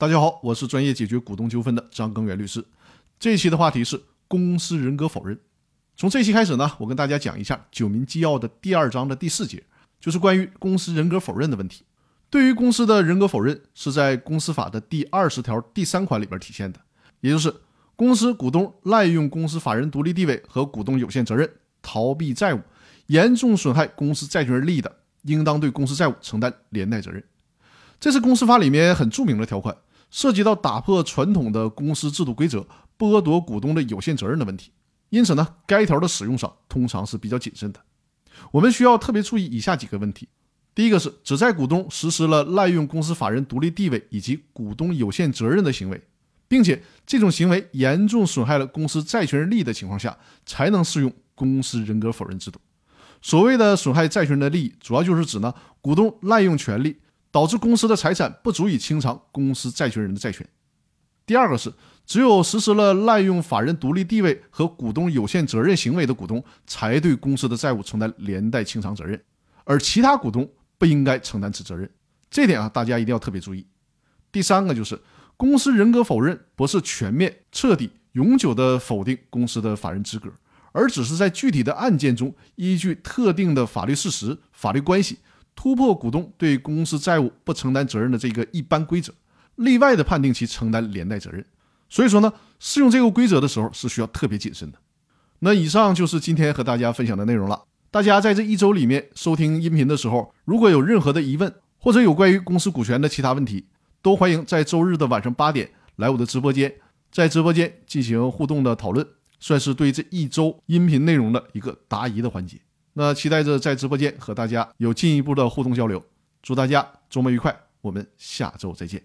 大家好，我是专业解决股东纠纷的张根源律师。这一期的话题是公司人格否认。从这期开始呢，我跟大家讲一下《九民纪要》的第二章的第四节，就是关于公司人格否认的问题。对于公司的人格否认，是在公司法的第二十条第三款里边体现的，也就是公司股东滥用公司法人独立地位和股东有限责任，逃避债务，严重损害公司债权人利益的，应当对公司债务承担连带责任。这是公司法里面很著名的条款。涉及到打破传统的公司制度规则、剥夺股东的有限责任的问题，因此呢，该条的使用上通常是比较谨慎的。我们需要特别注意以下几个问题：第一个是只在股东实施了滥用公司法人独立地位以及股东有限责任的行为，并且这种行为严重损害了公司债权人利益的情况下，才能适用公司人格否认制度。所谓的损害债权人的利益，主要就是指呢，股东滥用权利。导致公司的财产不足以清偿公司债权人的债权。第二个是，只有实施了滥用法人独立地位和股东有限责任行为的股东，才对公司的债务承担连带清偿责任，而其他股东不应该承担此责任。这点啊，大家一定要特别注意。第三个就是，公司人格否认不是全面、彻底、永久的否定公司的法人资格，而只是在具体的案件中，依据特定的法律事实、法律关系。突破股东对公司债务不承担责任的这个一般规则，例外的判定其承担连带责任。所以说呢，适用这个规则的时候是需要特别谨慎的。那以上就是今天和大家分享的内容了。大家在这一周里面收听音频的时候，如果有任何的疑问，或者有关于公司股权的其他问题，都欢迎在周日的晚上八点来我的直播间，在直播间进行互动的讨论，算是对这一周音频内容的一个答疑的环节。那期待着在直播间和大家有进一步的互动交流，祝大家周末愉快，我们下周再见。